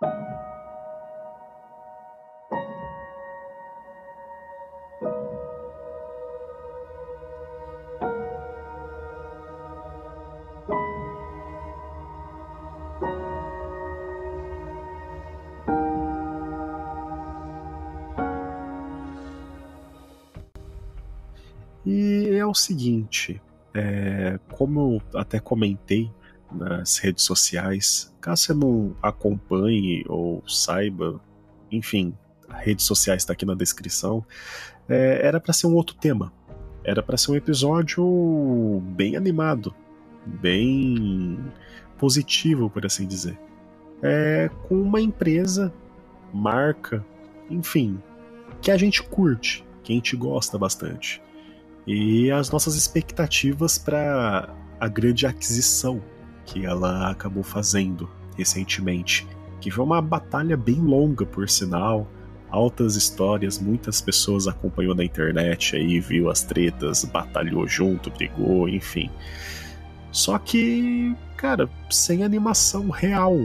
E é o seguinte, é, como eu até comentei nas redes sociais, caso você não acompanhe ou saiba, enfim, redes sociais está aqui na descrição, é, era para ser um outro tema. Era para ser um episódio bem animado, bem positivo, por assim dizer. É, com uma empresa, marca, enfim, que a gente curte, que a gente gosta bastante e as nossas expectativas para a grande aquisição que ela acabou fazendo recentemente, que foi uma batalha bem longa, por sinal, altas histórias, muitas pessoas acompanhou na internet aí, viu as tretas, batalhou junto, brigou, enfim. Só que, cara, sem animação real.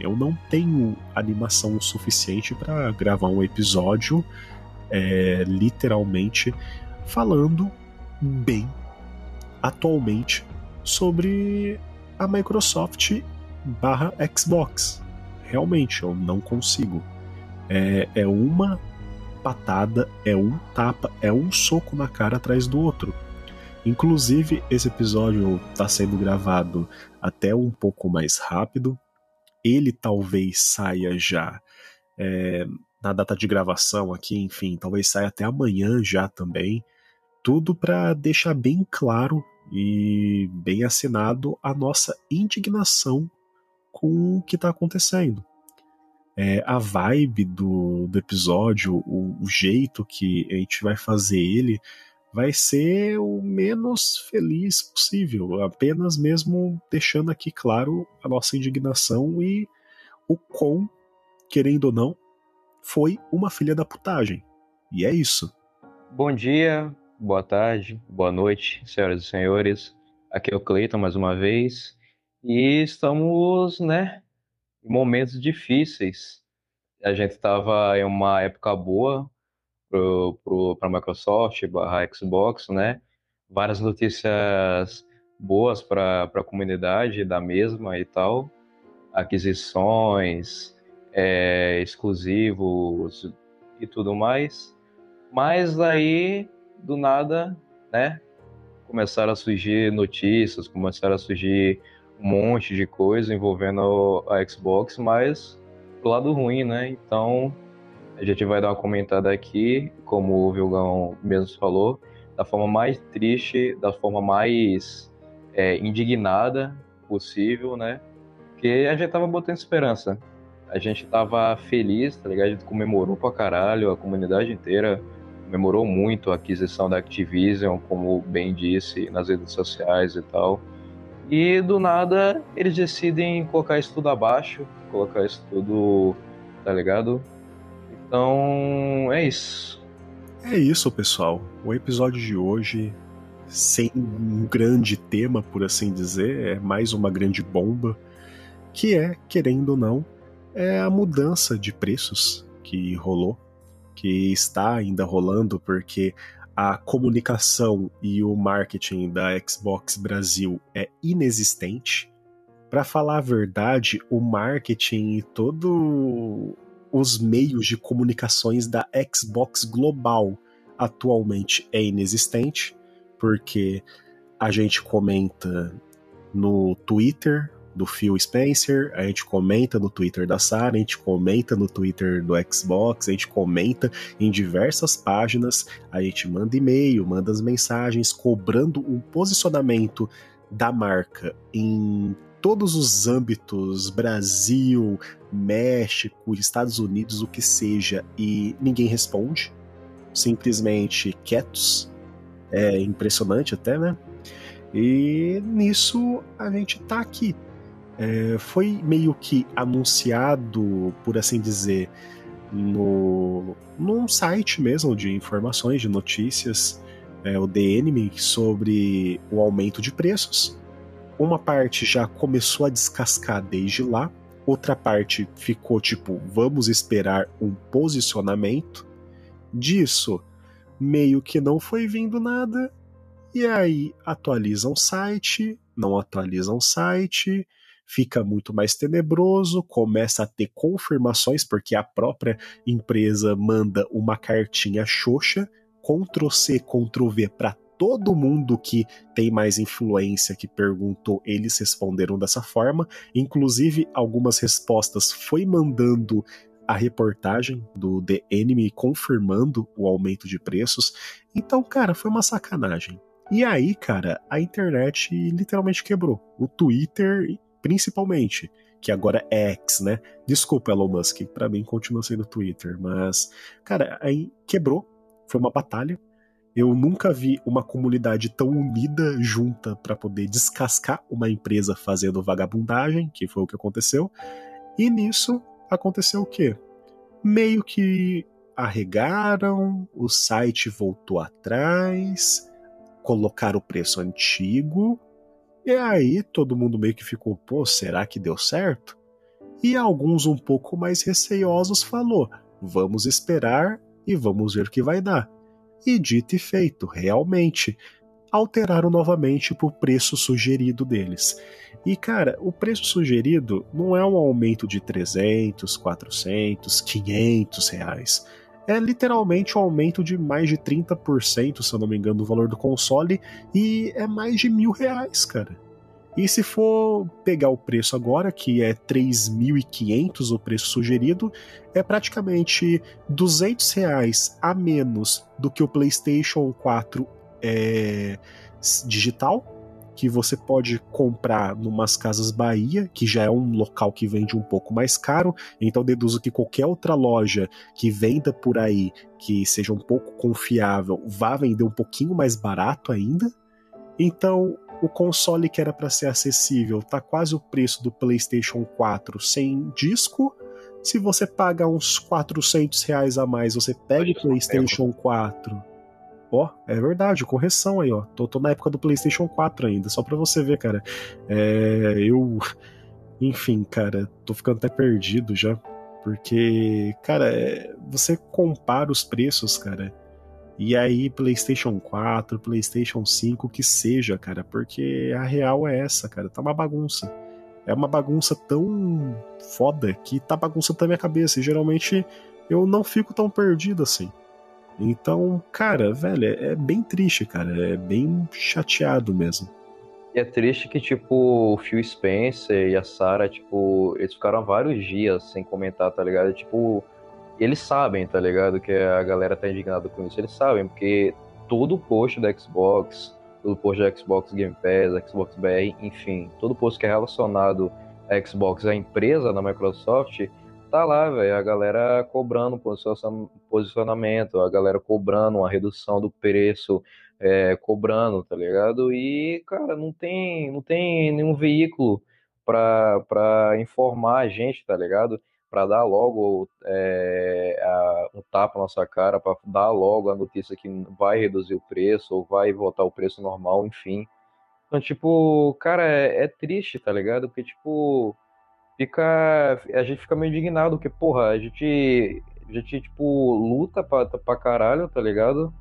Eu não tenho animação suficiente para gravar um episódio é, literalmente falando bem atualmente sobre a Microsoft barra Xbox. Realmente, eu não consigo. É, é uma patada, é um tapa, é um soco na cara atrás do outro. Inclusive, esse episódio está sendo gravado até um pouco mais rápido. Ele talvez saia já é, na data de gravação aqui, enfim, talvez saia até amanhã já também tudo para deixar bem claro e bem assinado a nossa indignação com o que está acontecendo. É, a vibe do, do episódio, o, o, jeito que a gente vai fazer ele, vai ser o menos feliz possível, apenas mesmo deixando aqui claro a nossa indignação e o quão, querendo ou não, foi uma filha da putagem. E é isso. Bom dia, boa tarde, boa noite, senhoras e senhores. Aqui é o Cleiton mais uma vez e estamos, né, em momentos difíceis. A gente estava em uma época boa para a Microsoft, barra Xbox, né? Várias notícias boas para a comunidade da mesma e tal. Aquisições, é, exclusivos e tudo mais. Mas aí do nada, né, começaram a surgir notícias, começaram a surgir um monte de coisa envolvendo a Xbox, mas do lado ruim, né? Então a gente vai dar uma comentada aqui, como o Vilgão mesmo falou, da forma mais triste, da forma mais é, indignada possível, né? Porque a gente tava botando esperança. A gente tava feliz, tá ligado? A gente comemorou pra caralho, a comunidade inteira comemorou muito a aquisição da Activision, como bem disse, nas redes sociais e tal. E do nada eles decidem colocar isso tudo abaixo, colocar isso tudo, tá ligado? Então é isso. É isso, pessoal. O episódio de hoje, sem um grande tema, por assim dizer, é mais uma grande bomba, que é, querendo ou não, é a mudança de preços que rolou que está ainda rolando porque a comunicação e o marketing da Xbox Brasil é inexistente. Para falar a verdade, o marketing e todos os meios de comunicações da Xbox global atualmente é inexistente, porque a gente comenta no Twitter, do Phil Spencer, a gente comenta no Twitter da Sarah, a gente comenta no Twitter do Xbox, a gente comenta em diversas páginas, a gente manda e-mail, manda as mensagens cobrando um posicionamento da marca em todos os âmbitos, Brasil, México, Estados Unidos, o que seja, e ninguém responde, simplesmente quietos. É impressionante até, né? E nisso a gente tá aqui é, foi meio que anunciado, por assim dizer, no, num site mesmo de informações, de notícias, é, o The Enemy, sobre o aumento de preços. Uma parte já começou a descascar desde lá, outra parte ficou tipo, vamos esperar um posicionamento. Disso, meio que não foi vindo nada. E aí atualizam o site, não atualizam o site, fica muito mais tenebroso, começa a ter confirmações, porque a própria empresa manda uma cartinha xoxa, Ctrl C, Ctrl V para todo mundo que tem mais influência que perguntou, eles responderam dessa forma. Inclusive, algumas respostas foi mandando a reportagem do The Enemy confirmando o aumento de preços. Então, cara, foi uma sacanagem. E aí, cara, a internet literalmente quebrou. O Twitter, principalmente, que agora é X, né? Desculpa, Elon Musk, para mim continua sendo Twitter, mas, cara, aí quebrou. Foi uma batalha eu nunca vi uma comunidade tão unida junta para poder descascar uma empresa fazendo vagabundagem, que foi o que aconteceu. E nisso aconteceu o quê? Meio que arregaram, o site voltou atrás, colocaram o preço antigo, e aí todo mundo meio que ficou, pô, será que deu certo? E alguns um pouco mais receiosos falou, vamos esperar e vamos ver o que vai dar. E dito e feito, realmente, alteraram novamente para o preço sugerido deles. E cara, o preço sugerido não é um aumento de 300, 400, 500 reais. É literalmente um aumento de mais de 30%, se eu não me engano, do valor do console, e é mais de mil reais, cara. E se for pegar o preço agora, que é 3.500 o preço sugerido, é praticamente 200 reais a menos do que o PlayStation 4 é, digital, que você pode comprar numas casas Bahia, que já é um local que vende um pouco mais caro, então deduzo que qualquer outra loja que venda por aí, que seja um pouco confiável, vá vender um pouquinho mais barato ainda. Então, o console que era para ser acessível tá quase o preço do PlayStation 4 sem disco. Se você paga uns 400 reais a mais, você pega o PlayStation 4. Ó, é verdade, correção aí, ó. Tô, tô, na época do PlayStation 4 ainda, só pra você ver, cara. É, eu. Enfim, cara, tô ficando até perdido já. Porque, cara, é, você compara os preços, cara. E aí, PlayStation 4, PlayStation 5, que seja, cara, porque a real é essa, cara, tá uma bagunça. É uma bagunça tão foda que tá bagunça na minha cabeça. E geralmente eu não fico tão perdido assim. Então, cara, velho, é, é bem triste, cara. É bem chateado mesmo. E é triste que, tipo, o Phil Spencer e a Sarah, tipo, eles ficaram vários dias sem comentar, tá ligado? Tipo, eles sabem, tá ligado? Que a galera tá indignada com isso. Eles sabem, porque todo post da Xbox, todo post da Xbox Game Pass, Xbox BR, enfim, todo post que é relacionado à Xbox, a empresa da Microsoft, tá lá, velho, a galera cobrando posicionamento, a galera cobrando uma redução do preço, é, cobrando, tá ligado? E, cara, não tem, não tem nenhum veículo para informar a gente, tá ligado? para dar logo é, a, um tapa na nossa cara, para dar logo a notícia que vai reduzir o preço ou vai voltar o preço normal, enfim. Então, tipo, cara, é, é triste, tá ligado? Porque, tipo, fica. A gente fica meio indignado, porque, porra, a gente. A gente, tipo, luta pra, pra caralho, tá ligado?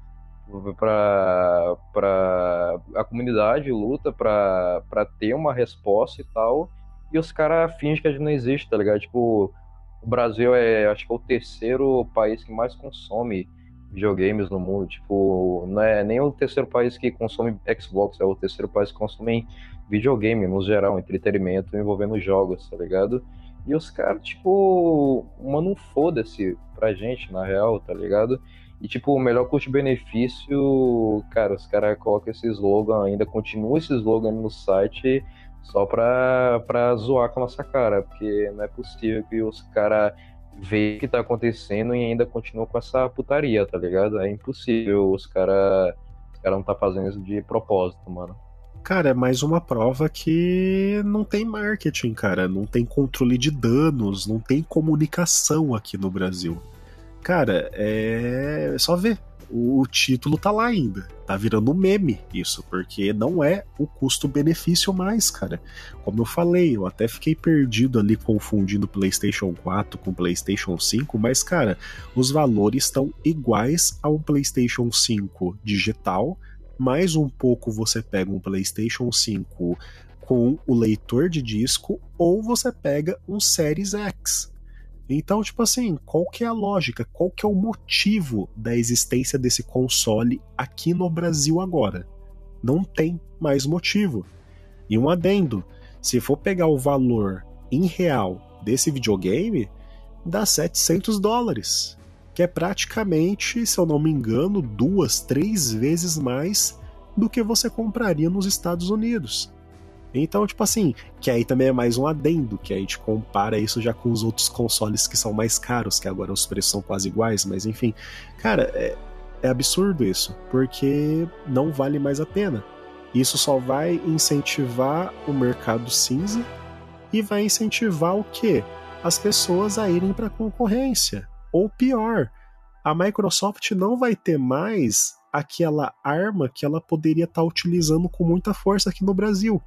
Pra, pra. A comunidade luta pra, pra ter uma resposta e tal. E os caras fingem que a gente não existe, tá ligado? Tipo, o Brasil é, acho que é o terceiro país que mais consome videogames no mundo. Tipo, não é nem o terceiro país que consome Xbox, é o terceiro país que consome videogame no geral, entretenimento envolvendo jogos, tá ligado? E os caras, tipo, mano, foda-se pra gente, na real, tá ligado? E, tipo, o melhor custo-benefício, cara, os caras colocam esse slogan ainda, continua esse slogan no site só pra, pra zoar com a nossa cara, porque não é possível que os caras vejam o que tá acontecendo e ainda continuam com essa putaria, tá ligado? É impossível os caras os cara não tá fazendo isso de propósito, mano. Cara, é mais uma prova que não tem marketing, cara. Não tem controle de danos, não tem comunicação aqui no Brasil. Cara, é, só ver. o título tá lá ainda. Tá virando um meme isso, porque não é o custo-benefício mais, cara. Como eu falei, eu até fiquei perdido ali confundindo PlayStation 4 com PlayStation 5, mas, cara, os valores estão iguais a um PlayStation 5 digital. Mais um pouco você pega um PlayStation 5 com o leitor de disco, ou você pega um Series X então, tipo assim, qual que é a lógica? Qual que é o motivo da existência desse console aqui no Brasil agora? Não tem mais motivo. E um adendo, se for pegar o valor em real desse videogame, dá 700 dólares, que é praticamente, se eu não me engano, duas, três vezes mais do que você compraria nos Estados Unidos. Então, tipo assim, que aí também é mais um adendo, que a gente compara isso já com os outros consoles que são mais caros, que agora os preços são quase iguais, mas enfim. Cara, é, é absurdo isso, porque não vale mais a pena. Isso só vai incentivar o mercado cinza e vai incentivar o quê? As pessoas a irem para concorrência. Ou pior, a Microsoft não vai ter mais aquela arma que ela poderia estar tá utilizando com muita força aqui no Brasil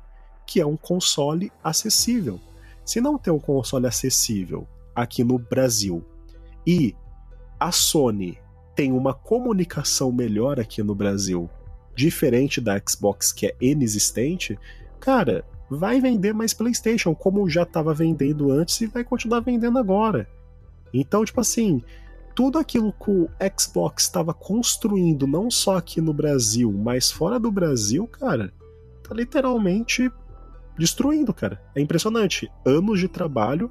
que é um console acessível. Se não tem um console acessível aqui no Brasil e a Sony tem uma comunicação melhor aqui no Brasil, diferente da Xbox que é inexistente, cara, vai vender mais PlayStation, como já estava vendendo antes e vai continuar vendendo agora. Então, tipo assim, tudo aquilo que o Xbox estava construindo, não só aqui no Brasil, mas fora do Brasil, cara, tá literalmente destruindo, cara. É impressionante. Anos de trabalho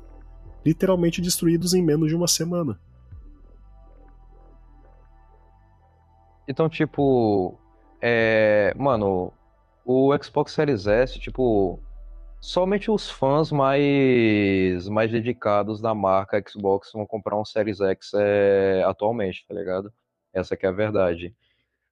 literalmente destruídos em menos de uma semana. Então, tipo, é, mano, o Xbox Series S, tipo, somente os fãs mais mais dedicados da marca Xbox vão comprar um Series X é, atualmente, tá ligado? Essa que é a verdade.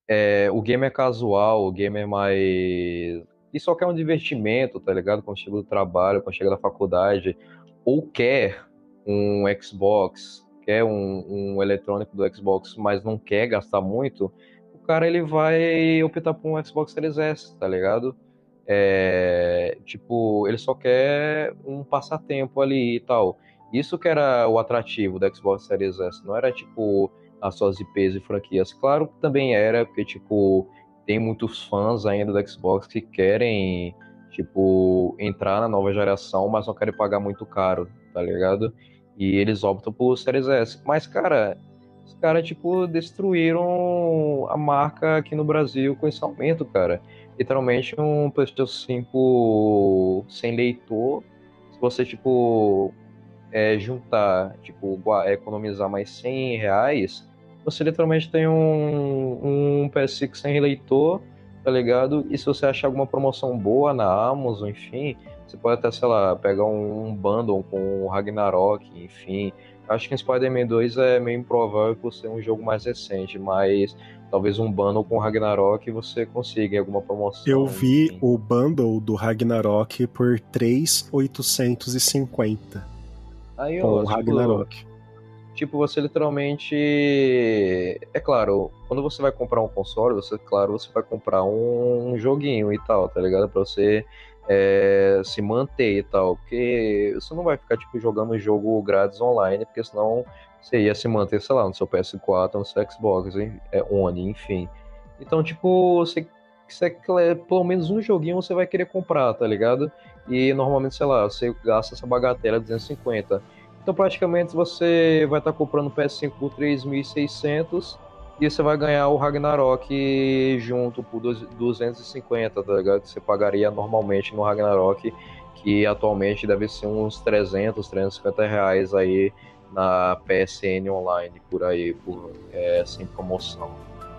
É, o gamer casual, o gamer mais e só quer um divertimento, tá ligado? Quando chega do trabalho, quando chega da faculdade, ou quer um Xbox, quer um, um eletrônico do Xbox, mas não quer gastar muito, o cara ele vai optar por um Xbox Series S, tá ligado? É, tipo, ele só quer um passatempo ali e tal. Isso que era o atrativo do Xbox Series S, não era tipo as suas IPs e franquias. Claro que também era, porque tipo, tem muitos fãs ainda do Xbox que querem, tipo, entrar na nova geração, mas não querem pagar muito caro, tá ligado? E eles optam por Series S. Mas, cara, os caras, tipo, destruíram a marca aqui no Brasil com esse aumento, cara. Literalmente um PlayStation 5 sem leitor. Se você, tipo, é, juntar, tipo, economizar mais 100 reais, você literalmente tem um, um PS5 sem leitor, tá ligado? E se você achar alguma promoção boa na Amazon, enfim, você pode até, sei lá, pegar um, um bundle com o Ragnarok, enfim. Acho que Spider-Man 2 é meio improvável por ser um jogo mais recente, mas talvez um bundle com Ragnarok você consiga em alguma promoção. Eu vi enfim. o bundle do Ragnarok por 3,850. Aí, ó, com tipo, Ragnarok. Tipo, você literalmente. É claro, quando você vai comprar um console, você, claro, você vai comprar um joguinho e tal, tá ligado? Pra você é, se manter e tal. Porque você não vai ficar, tipo, jogando um jogo grátis online, porque senão você ia se manter, sei lá, no seu PS4, no seu Xbox, é, One, enfim. Então, tipo, você, você pelo menos um joguinho você vai querer comprar, tá ligado? E normalmente, sei lá, você gasta essa bagatela 250 então praticamente você vai estar tá comprando o PS5 por 3.600 e você vai ganhar o Ragnarok junto por 250, tá ligado? Que você pagaria normalmente no Ragnarok, que atualmente deve ser uns 300, 350 reais aí na PSN online, por aí, por, é, sem promoção.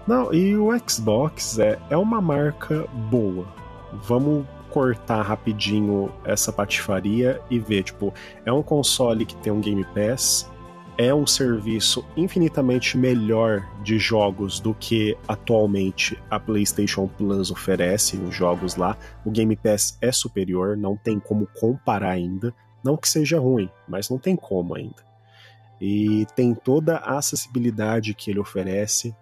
Não, e o Xbox é, é uma marca boa. Vamos cortar rapidinho essa patifaria e ver, tipo, é um console que tem um Game Pass, é um serviço infinitamente melhor de jogos do que atualmente a PlayStation Plus oferece, os jogos lá. O Game Pass é superior, não tem como comparar ainda. Não que seja ruim, mas não tem como ainda. E tem toda a acessibilidade que ele oferece.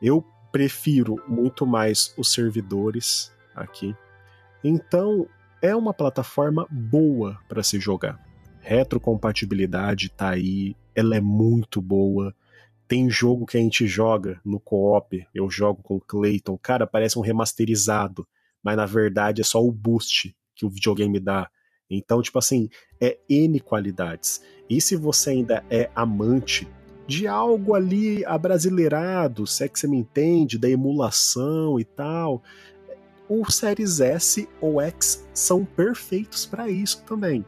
Eu prefiro muito mais os servidores aqui. Então, é uma plataforma boa para se jogar. Retrocompatibilidade tá aí, ela é muito boa. Tem jogo que a gente joga no co-op, eu jogo com o Clayton, cara, parece um remasterizado, mas na verdade é só o boost que o videogame dá. Então, tipo assim, é N qualidades. E se você ainda é amante de algo ali abrasileirado, se é que você me entende, da emulação e tal, o Series S ou X são perfeitos para isso também.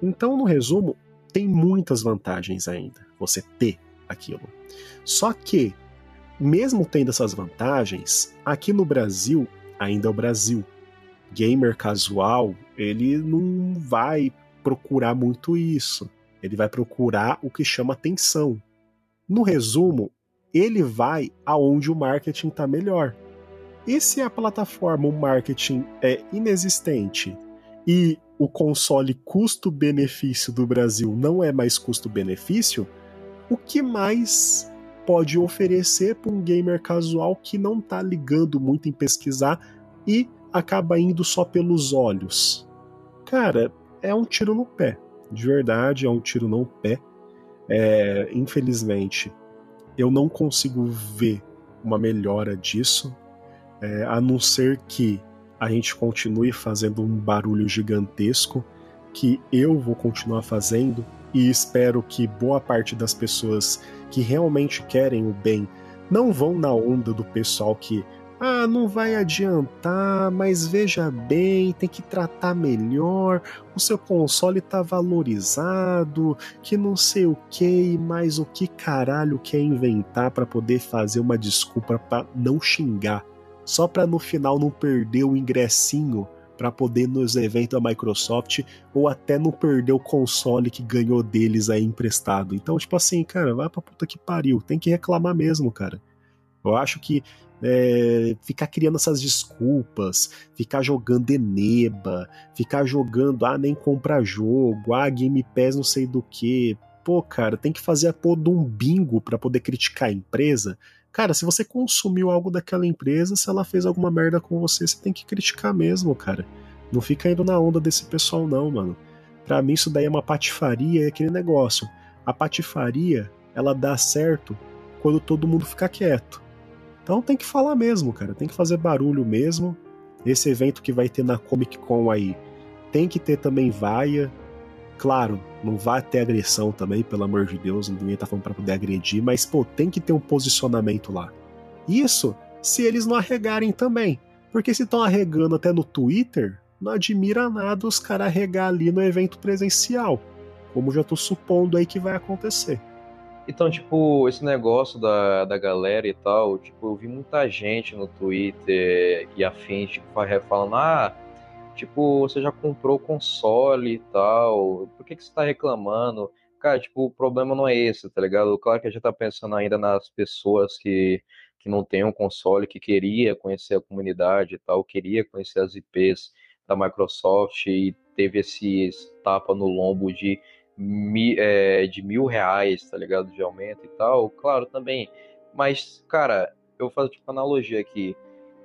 Então, no resumo, tem muitas vantagens ainda você ter aquilo. Só que, mesmo tendo essas vantagens, aqui no Brasil ainda é o Brasil. Gamer casual, ele não vai procurar muito isso. Ele vai procurar o que chama atenção. No resumo, ele vai aonde o marketing está melhor. E se a plataforma, o marketing é inexistente e o console custo-benefício do Brasil não é mais custo-benefício, o que mais pode oferecer para um gamer casual que não está ligando muito em pesquisar e acaba indo só pelos olhos? Cara, é um tiro no pé. De verdade, é um tiro no pé. É, infelizmente, eu não consigo ver uma melhora disso é, a não ser que a gente continue fazendo um barulho gigantesco que eu vou continuar fazendo e espero que boa parte das pessoas que realmente querem o bem não vão na onda do pessoal que ah, não vai adiantar, mas veja bem, tem que tratar melhor, o seu console tá valorizado, que não sei o que, mas o que caralho quer inventar para poder fazer uma desculpa para não xingar só para no final não perder o ingressinho para poder nos eventos da Microsoft ou até não perder o console que ganhou deles aí emprestado. Então, tipo assim, cara, vai pra puta que pariu, tem que reclamar mesmo, cara. Eu acho que é, ficar criando essas desculpas, ficar jogando Eneba, ficar jogando, ah, nem comprar jogo, ah, Game Pass não sei do que. Pô, cara, tem que fazer a porra de um bingo para poder criticar a empresa Cara, se você consumiu algo daquela empresa, se ela fez alguma merda com você, você tem que criticar mesmo, cara. Não fica indo na onda desse pessoal, não, mano. Pra mim, isso daí é uma patifaria, é aquele negócio. A patifaria, ela dá certo quando todo mundo fica quieto. Então tem que falar mesmo, cara. Tem que fazer barulho mesmo. Esse evento que vai ter na Comic Con aí tem que ter também vaia, Claro, não vai ter agressão também, pelo amor de Deus, ninguém tá falando pra poder agredir, mas, pô, tem que ter um posicionamento lá. Isso se eles não arregarem também. Porque se estão arregando até no Twitter, não admira nada os caras arregar ali no evento presencial. Como já tô supondo aí que vai acontecer. Então, tipo, esse negócio da, da galera e tal, tipo, eu vi muita gente no Twitter e afins, tipo, falando, ah, Tipo, você já comprou o console e tal, por que, que você tá reclamando? Cara, tipo, o problema não é esse, tá ligado? Claro que a gente tá pensando ainda nas pessoas que, que não tem um console, que queria conhecer a comunidade e tal, queria conhecer as IPs da Microsoft e teve esse tapa no lombo de, é, de mil reais, tá ligado? De aumento e tal. Claro, também. Mas, cara, eu vou fazer tipo analogia aqui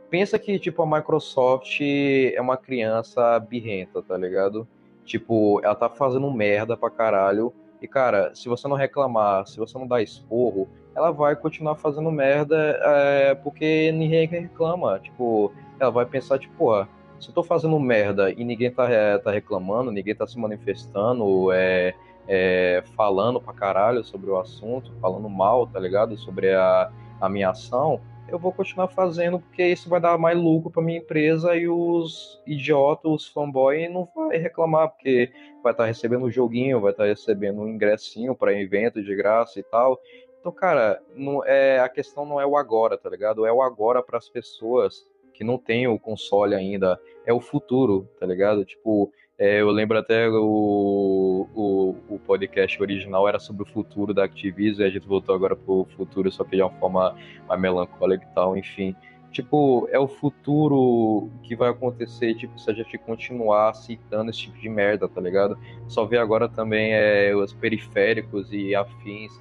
pensa que, tipo, a Microsoft é uma criança birrenta, tá ligado? Tipo, ela tá fazendo merda pra caralho. E, cara, se você não reclamar, se você não dar esporro, ela vai continuar fazendo merda é, porque ninguém reclama. Tipo, ela vai pensar, tipo, porra, se eu tô fazendo merda e ninguém tá, é, tá reclamando, ninguém tá se manifestando, é, é, falando pra caralho sobre o assunto, falando mal, tá ligado? Sobre a, a minha ação, eu vou continuar fazendo porque isso vai dar mais lucro para minha empresa e os idiotas, os fanboy não vai reclamar porque vai estar tá recebendo um joguinho, vai estar tá recebendo um ingressinho para evento de graça e tal. Então, cara, não é a questão não é o agora, tá ligado? É o agora para as pessoas que não têm o console ainda, é o futuro, tá ligado? Tipo, é, eu lembro até o, o, o, podcast original era sobre o futuro da Activision e a gente voltou agora pro futuro, só que de uma forma mais melancólica e tal, enfim. Tipo, é o futuro que vai acontecer, tipo, se a gente continuar aceitando esse tipo de merda, tá ligado? Só ver agora também é, os periféricos e afins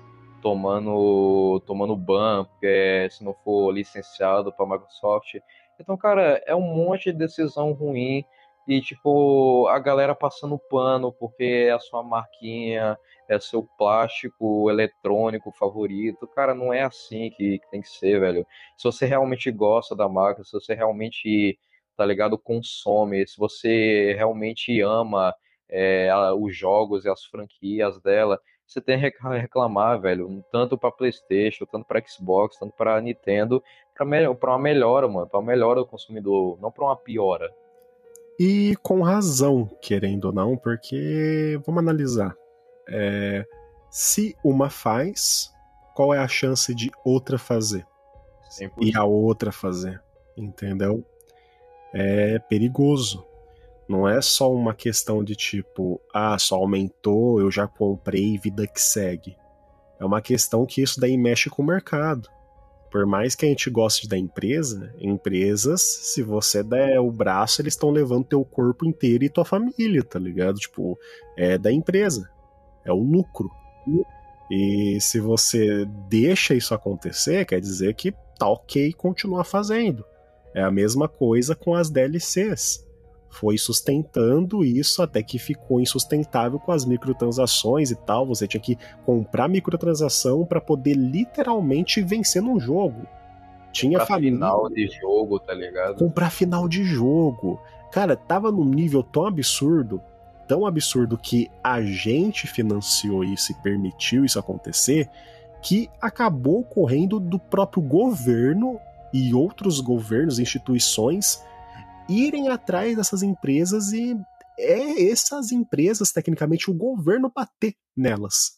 tomando, tomando ban, porque se não for licenciado para Microsoft. Então, cara, é um monte de decisão ruim e, tipo, a galera passando pano porque é a sua marquinha, é seu plástico eletrônico favorito. Cara, não é assim que, tem que ser, velho. Se você realmente gosta da marca, se você realmente, tá ligado, consome, se você realmente ama é, os jogos e as franquias dela, você tem que reclamar, velho, tanto para PlayStation, tanto para Xbox, tanto para Nintendo, para uma melhora, mano, para uma melhora do consumidor, não para uma piora. E com razão, querendo ou não, porque vamos analisar. É, se uma faz, qual é a chance de outra fazer? 100%. E a outra fazer, entendeu? É perigoso. Não é só uma questão de tipo, ah, só aumentou, eu já comprei, vida que segue. É uma questão que isso daí mexe com o mercado. Por mais que a gente goste da empresa, empresas, se você der o braço, eles estão levando teu corpo inteiro e tua família, tá ligado? Tipo, é da empresa. É o lucro. E se você deixa isso acontecer, quer dizer que tá ok continuar fazendo. É a mesma coisa com as DLCs foi sustentando isso até que ficou insustentável com as microtransações e tal. Você tinha que comprar microtransação para poder literalmente vencer num jogo. Tinha comprar família. final de jogo, tá ligado? Comprar final de jogo. Cara, tava num nível tão absurdo, tão absurdo que a gente financiou isso e permitiu isso acontecer, que acabou correndo do próprio governo e outros governos, instituições irem atrás dessas empresas e é essas empresas, tecnicamente, o governo bater nelas.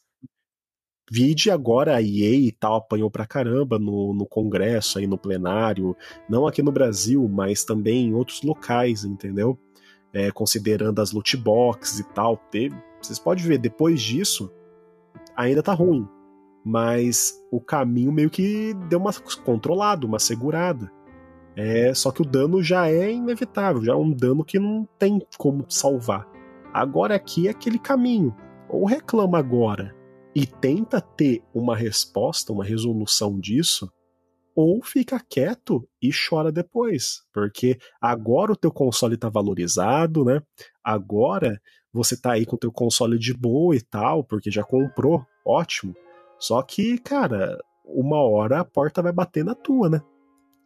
Vide agora a EA e tal apanhou pra caramba no, no Congresso, aí no plenário, não aqui no Brasil, mas também em outros locais, entendeu? É, considerando as loot boxes e tal. Vocês podem ver, depois disso, ainda tá ruim. Mas o caminho meio que deu uma controlada, uma segurada. É, só que o dano já é inevitável, já é um dano que não tem como salvar. Agora aqui é aquele caminho. Ou reclama agora e tenta ter uma resposta, uma resolução disso, ou fica quieto e chora depois, porque agora o teu console está valorizado, né? Agora você está aí com o teu console de boa e tal, porque já comprou, ótimo. Só que, cara, uma hora a porta vai bater na tua, né?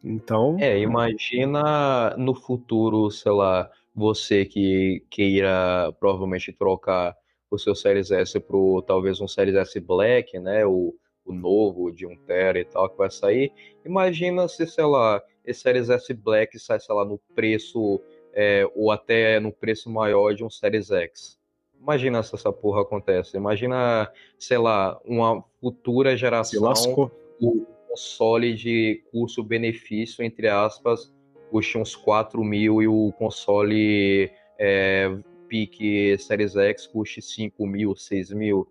Então. É, imagina no futuro, sei lá, você que queira provavelmente trocar o seu Series S pro talvez um Series S Black, né? O, o novo de 1 tera e tal que vai sair. Imagina se, sei lá, esse Series S Black sai, sei lá, no preço é, ou até no preço maior de um Series X. Imagina se essa porra acontece. Imagina, sei lá, uma futura geração. Se lascou console de custo-benefício, entre aspas, custe uns 4 mil e o console é, pique Series X custe 5 mil, 6 mil.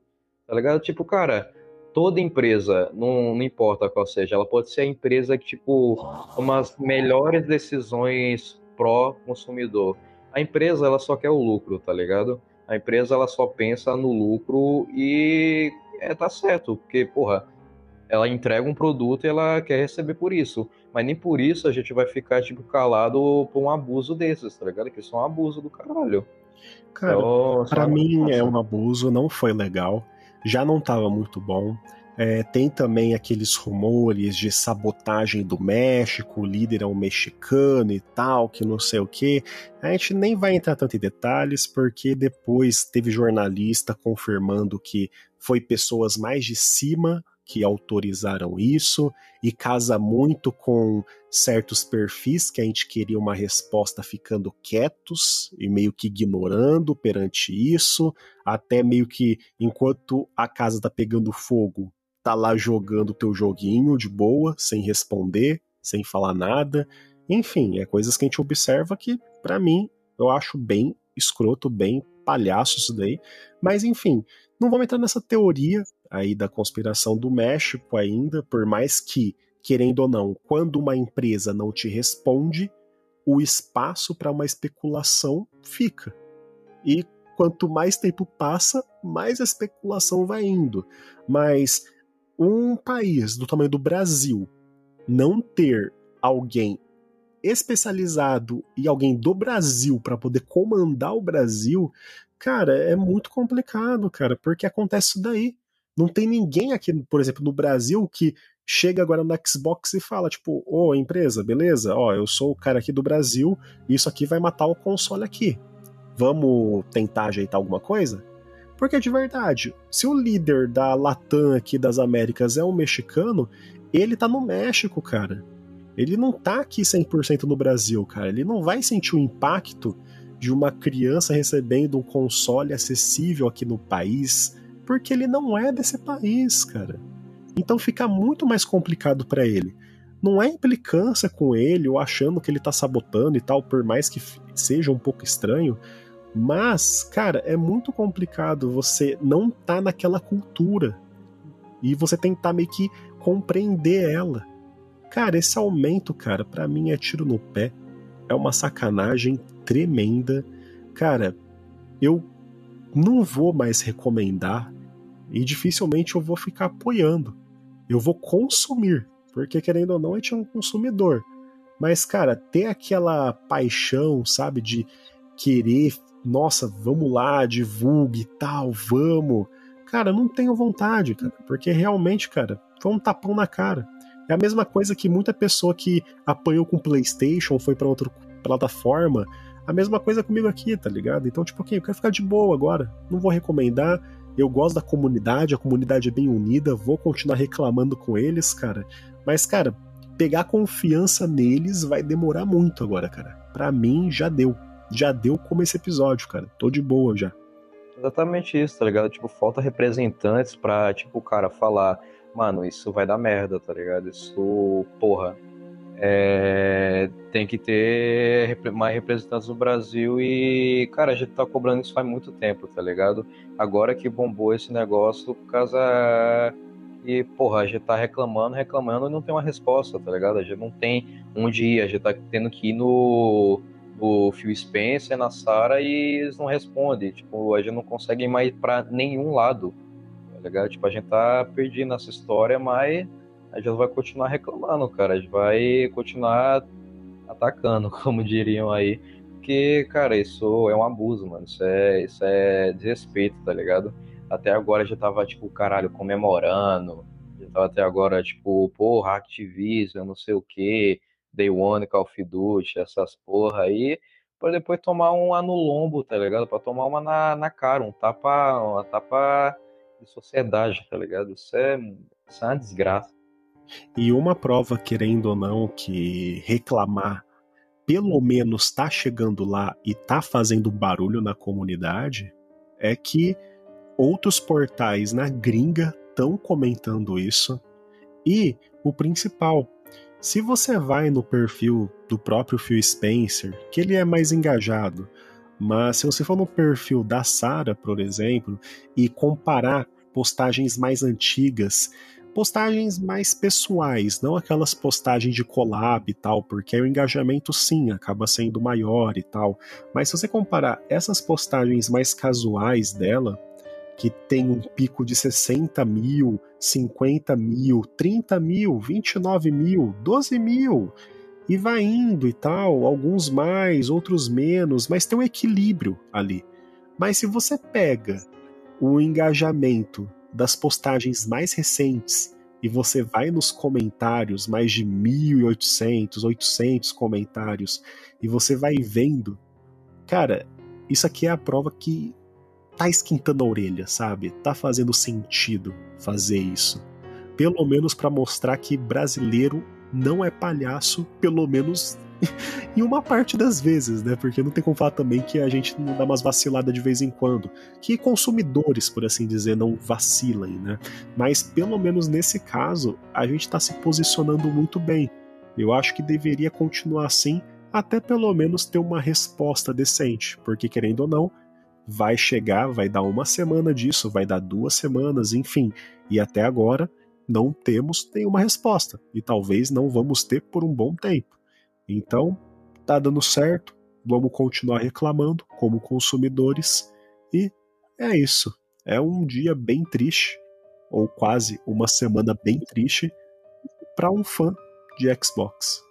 Tá ligado? Tipo, cara, toda empresa, não, não importa qual seja, ela pode ser a empresa que, tipo, toma as melhores decisões pró-consumidor. A empresa, ela só quer o lucro, tá ligado? A empresa, ela só pensa no lucro e é, tá certo, porque, porra, ela entrega um produto e ela quer receber por isso. Mas nem por isso a gente vai ficar, tipo, calado por um abuso desses, tá ligado? Que isso é um abuso do caralho. Cara, então, pra mim é um abuso, não foi legal. Já não tava muito bom. É, tem também aqueles rumores de sabotagem do México, o líder é um mexicano e tal, que não sei o que. A gente nem vai entrar tanto em detalhes, porque depois teve jornalista confirmando que foi pessoas mais de cima que autorizaram isso e casa muito com certos perfis que a gente queria uma resposta ficando quietos e meio que ignorando perante isso, até meio que enquanto a casa tá pegando fogo, tá lá jogando teu joguinho de boa, sem responder, sem falar nada. Enfim, é coisas que a gente observa que, para mim, eu acho bem escroto, bem palhaço isso daí. Mas enfim, não vamos entrar nessa teoria, aí da conspiração do México ainda, por mais que, querendo ou não, quando uma empresa não te responde, o espaço para uma especulação fica. E quanto mais tempo passa, mais a especulação vai indo. Mas um país do tamanho do Brasil não ter alguém especializado e alguém do Brasil para poder comandar o Brasil, cara, é muito complicado, cara, porque acontece isso daí. Não tem ninguém aqui, por exemplo, no Brasil que chega agora no Xbox e fala, tipo, ô oh, empresa, beleza? Ó, eu sou o cara aqui do Brasil, isso aqui vai matar o console aqui. Vamos tentar ajeitar alguma coisa? Porque de verdade, se o líder da Latam aqui das Américas é um mexicano, ele tá no México, cara. Ele não tá aqui 100% no Brasil, cara. Ele não vai sentir o impacto de uma criança recebendo um console acessível aqui no país, porque ele não é desse país, cara. Então fica muito mais complicado para ele. Não é implicância com ele ou achando que ele tá sabotando e tal, por mais que seja um pouco estranho, mas, cara, é muito complicado você não tá naquela cultura e você tentar meio que compreender ela. Cara, esse aumento, cara, para mim é tiro no pé. É uma sacanagem tremenda. Cara, eu não vou mais recomendar e dificilmente eu vou ficar apoiando. Eu vou consumir, porque querendo ou não, a gente é um consumidor. Mas, cara, ter aquela paixão, sabe, de querer, nossa, vamos lá, divulgue tal, vamos. Cara, não tenho vontade, cara, porque realmente, cara, foi um tapão na cara. É a mesma coisa que muita pessoa que apanhou com PlayStation, foi para outra plataforma, a mesma coisa comigo aqui, tá ligado? Então, tipo, ok, eu quero ficar de boa agora. Não vou recomendar. Eu gosto da comunidade, a comunidade é bem unida, vou continuar reclamando com eles, cara. Mas, cara, pegar confiança neles vai demorar muito agora, cara. Pra mim, já deu. Já deu como esse episódio, cara. Tô de boa já. Exatamente isso, tá ligado? Tipo, falta representantes pra, tipo, cara, falar mano, isso vai dar merda, tá ligado? Isso, porra, é, tem que ter mais representantes no Brasil e, cara, a gente tá cobrando isso faz muito tempo, tá ligado? Agora que bombou esse negócio, por causa e, porra, a gente tá reclamando, reclamando e não tem uma resposta, tá ligado? A gente não tem onde ir, a gente tá tendo que ir no, no Phil Spencer, na Sara e eles não respondem, tipo, a gente não consegue ir mais pra nenhum lado tá ligado? Tipo, a gente tá perdido nessa história, mas a gente vai continuar reclamando, cara. A gente vai continuar atacando, como diriam aí. Porque, cara, isso é um abuso, mano. Isso é, isso é desrespeito, tá ligado? Até agora já tava, tipo, caralho, comemorando. Já tava até agora, tipo, porra, Activision, não sei o que, Day One, Call of Duty, essas porra aí. Pra depois tomar um no lombo, tá ligado? Pra tomar uma na, na cara, um tapa, uma tapa de sociedade, tá ligado? Isso é, isso é uma desgraça. E uma prova, querendo ou não, que reclamar pelo menos tá chegando lá e tá fazendo barulho na comunidade é que outros portais na gringa estão comentando isso. E o principal, se você vai no perfil do próprio Phil Spencer, que ele é mais engajado, mas se você for no perfil da Sara, por exemplo, e comparar postagens mais antigas, postagens mais pessoais, não aquelas postagens de collab e tal, porque o engajamento sim acaba sendo maior e tal. Mas se você comparar essas postagens mais casuais dela, que tem um pico de 60 mil, 50 mil, 30 mil, 29 mil, 12 mil, e vai indo e tal, alguns mais, outros menos, mas tem um equilíbrio ali. Mas se você pega o engajamento das postagens mais recentes e você vai nos comentários, mais de 1.800, 800 comentários, e você vai vendo, cara, isso aqui é a prova que tá esquentando a orelha, sabe? Tá fazendo sentido fazer isso. Pelo menos para mostrar que brasileiro não é palhaço, pelo menos em uma parte das vezes, né? Porque não tem como falar também que a gente não dá umas vaciladas de vez em quando. Que consumidores, por assim dizer, não vacilem, né? Mas pelo menos nesse caso, a gente está se posicionando muito bem. Eu acho que deveria continuar assim, até pelo menos ter uma resposta decente. Porque querendo ou não, vai chegar, vai dar uma semana disso, vai dar duas semanas, enfim. E até agora não temos nenhuma resposta. E talvez não vamos ter por um bom tempo. Então, tá dando certo, vamos continuar reclamando como consumidores e é isso. É um dia bem triste, ou quase uma semana bem triste para um fã de Xbox.